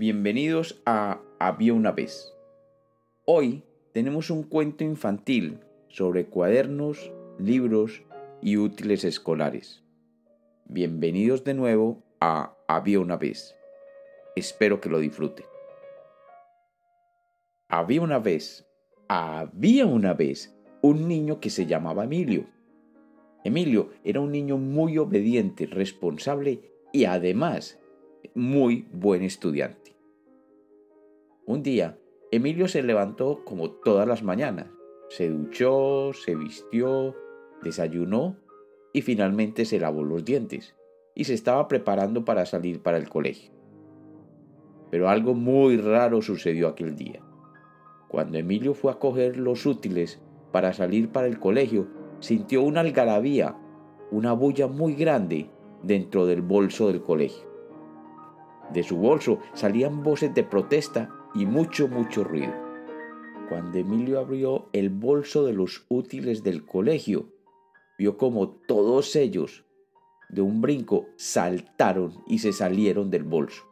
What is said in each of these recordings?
Bienvenidos a Había una vez. Hoy tenemos un cuento infantil sobre cuadernos, libros y útiles escolares. Bienvenidos de nuevo a Había una vez. Espero que lo disfruten. Había una vez, había una vez, un niño que se llamaba Emilio. Emilio era un niño muy obediente, responsable y además muy buen estudiante. Un día, Emilio se levantó como todas las mañanas. Se duchó, se vistió, desayunó y finalmente se lavó los dientes y se estaba preparando para salir para el colegio. Pero algo muy raro sucedió aquel día. Cuando Emilio fue a coger los útiles para salir para el colegio, sintió una algarabía, una bulla muy grande dentro del bolso del colegio. De su bolso salían voces de protesta y mucho, mucho ruido. Cuando Emilio abrió el bolso de los útiles del colegio, vio como todos ellos, de un brinco, saltaron y se salieron del bolso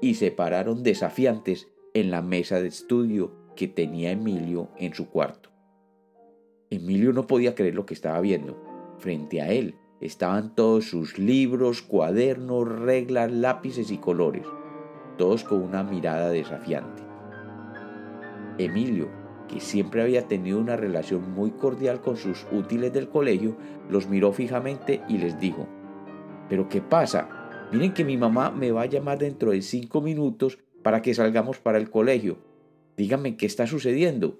y se pararon desafiantes en la mesa de estudio que tenía Emilio en su cuarto. Emilio no podía creer lo que estaba viendo. Frente a él estaban todos sus libros, cuadernos, reglas, lápices y colores, todos con una mirada desafiante. Emilio, que siempre había tenido una relación muy cordial con sus útiles del colegio, los miró fijamente y les dijo, ¿pero qué pasa? Miren que mi mamá me va a llamar dentro de cinco minutos para que salgamos para el colegio. Díganme qué está sucediendo.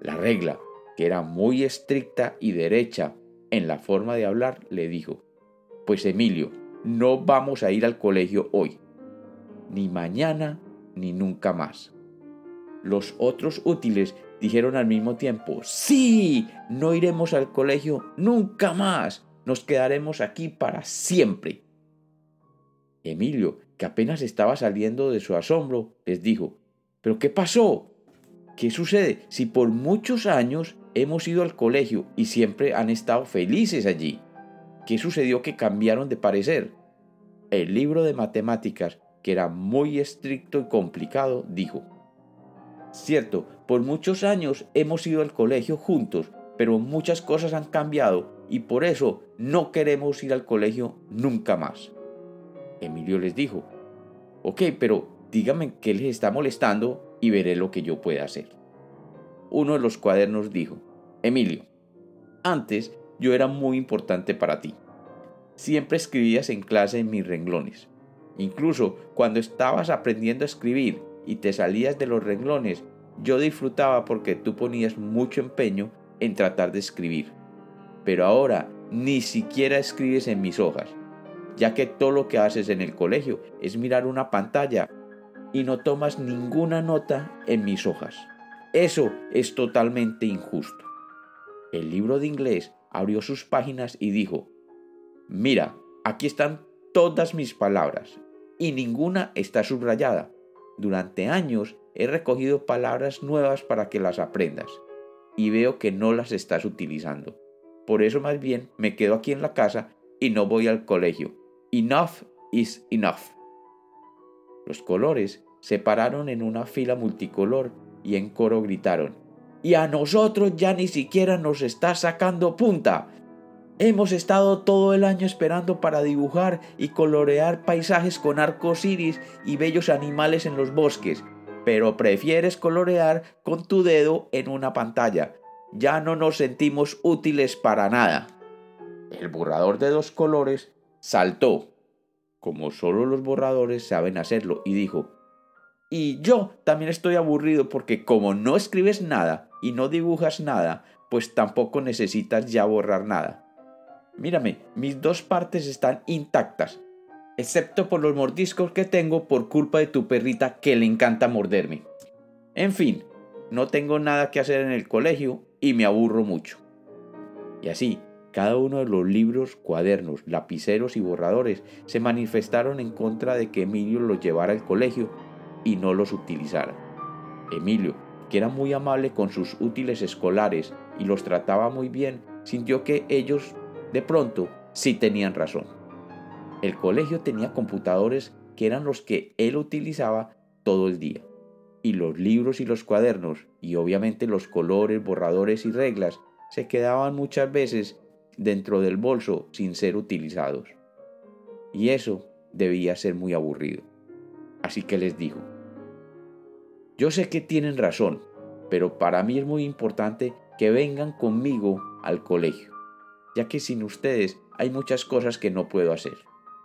La regla, que era muy estricta y derecha en la forma de hablar, le dijo, Pues Emilio, no vamos a ir al colegio hoy, ni mañana, ni nunca más. Los otros útiles dijeron al mismo tiempo, Sí, no iremos al colegio nunca más, nos quedaremos aquí para siempre. Emilio, que apenas estaba saliendo de su asombro, les dijo, ¿Pero qué pasó? ¿Qué sucede si por muchos años hemos ido al colegio y siempre han estado felices allí? ¿Qué sucedió que cambiaron de parecer? El libro de matemáticas, que era muy estricto y complicado, dijo, Cierto, por muchos años hemos ido al colegio juntos, pero muchas cosas han cambiado y por eso no queremos ir al colegio nunca más. Emilio les dijo, ok, pero dígame qué les está molestando y veré lo que yo pueda hacer. Uno de los cuadernos dijo, Emilio, antes yo era muy importante para ti. Siempre escribías en clase en mis renglones. Incluso cuando estabas aprendiendo a escribir y te salías de los renglones, yo disfrutaba porque tú ponías mucho empeño en tratar de escribir. Pero ahora ni siquiera escribes en mis hojas, ya que todo lo que haces en el colegio es mirar una pantalla y no tomas ninguna nota en mis hojas. Eso es totalmente injusto. El libro de inglés abrió sus páginas y dijo, mira, aquí están todas mis palabras y ninguna está subrayada. Durante años he recogido palabras nuevas para que las aprendas y veo que no las estás utilizando. Por eso más bien me quedo aquí en la casa y no voy al colegio. Enough is enough. Los colores se pararon en una fila multicolor y en coro gritaron, y a nosotros ya ni siquiera nos está sacando punta. Hemos estado todo el año esperando para dibujar y colorear paisajes con arcos iris y bellos animales en los bosques, pero prefieres colorear con tu dedo en una pantalla. Ya no nos sentimos útiles para nada. El borrador de dos colores saltó como solo los borradores saben hacerlo, y dijo, y yo también estoy aburrido porque como no escribes nada y no dibujas nada, pues tampoco necesitas ya borrar nada. Mírame, mis dos partes están intactas, excepto por los mordiscos que tengo por culpa de tu perrita que le encanta morderme. En fin, no tengo nada que hacer en el colegio y me aburro mucho. Y así, cada uno de los libros, cuadernos, lapiceros y borradores se manifestaron en contra de que Emilio los llevara al colegio y no los utilizara. Emilio, que era muy amable con sus útiles escolares y los trataba muy bien, sintió que ellos, de pronto, sí tenían razón. El colegio tenía computadores que eran los que él utilizaba todo el día. Y los libros y los cuadernos, y obviamente los colores, borradores y reglas, se quedaban muchas veces dentro del bolso sin ser utilizados. Y eso debía ser muy aburrido. Así que les digo, yo sé que tienen razón, pero para mí es muy importante que vengan conmigo al colegio, ya que sin ustedes hay muchas cosas que no puedo hacer.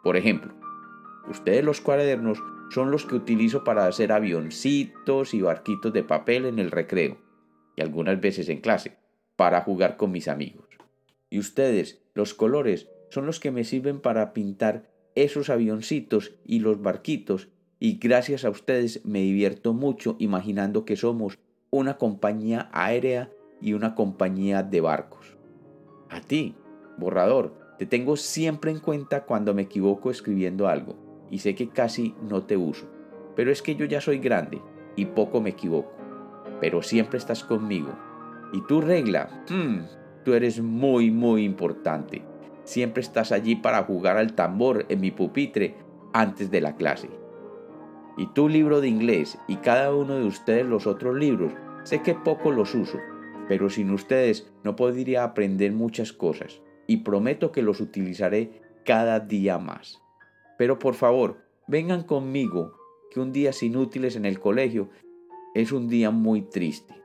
Por ejemplo, ustedes los cuadernos son los que utilizo para hacer avioncitos y barquitos de papel en el recreo y algunas veces en clase, para jugar con mis amigos. Y ustedes, los colores, son los que me sirven para pintar esos avioncitos y los barquitos y gracias a ustedes me divierto mucho imaginando que somos una compañía aérea y una compañía de barcos. A ti, borrador, te tengo siempre en cuenta cuando me equivoco escribiendo algo y sé que casi no te uso, pero es que yo ya soy grande y poco me equivoco, pero siempre estás conmigo. Y tu regla, hmm, tú eres muy, muy importante. Siempre estás allí para jugar al tambor en mi pupitre antes de la clase. Y tu libro de inglés y cada uno de ustedes los otros libros, sé que poco los uso, pero sin ustedes no podría aprender muchas cosas y prometo que los utilizaré cada día más. Pero por favor, vengan conmigo, que un día sin útiles en el colegio es un día muy triste.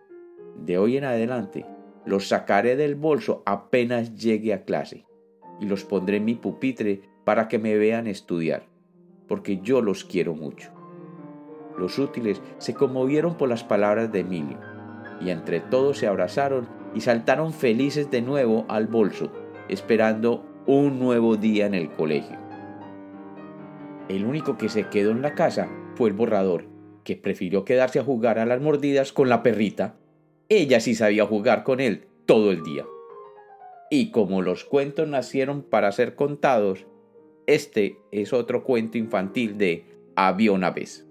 De hoy en adelante, los sacaré del bolso apenas llegue a clase y los pondré en mi pupitre para que me vean estudiar, porque yo los quiero mucho. Los útiles se conmovieron por las palabras de Emilio, y entre todos se abrazaron y saltaron felices de nuevo al bolso, esperando un nuevo día en el colegio. El único que se quedó en la casa fue el borrador, que prefirió quedarse a jugar a las mordidas con la perrita. Ella sí sabía jugar con él todo el día. Y como los cuentos nacieron para ser contados, este es otro cuento infantil de Había una vez.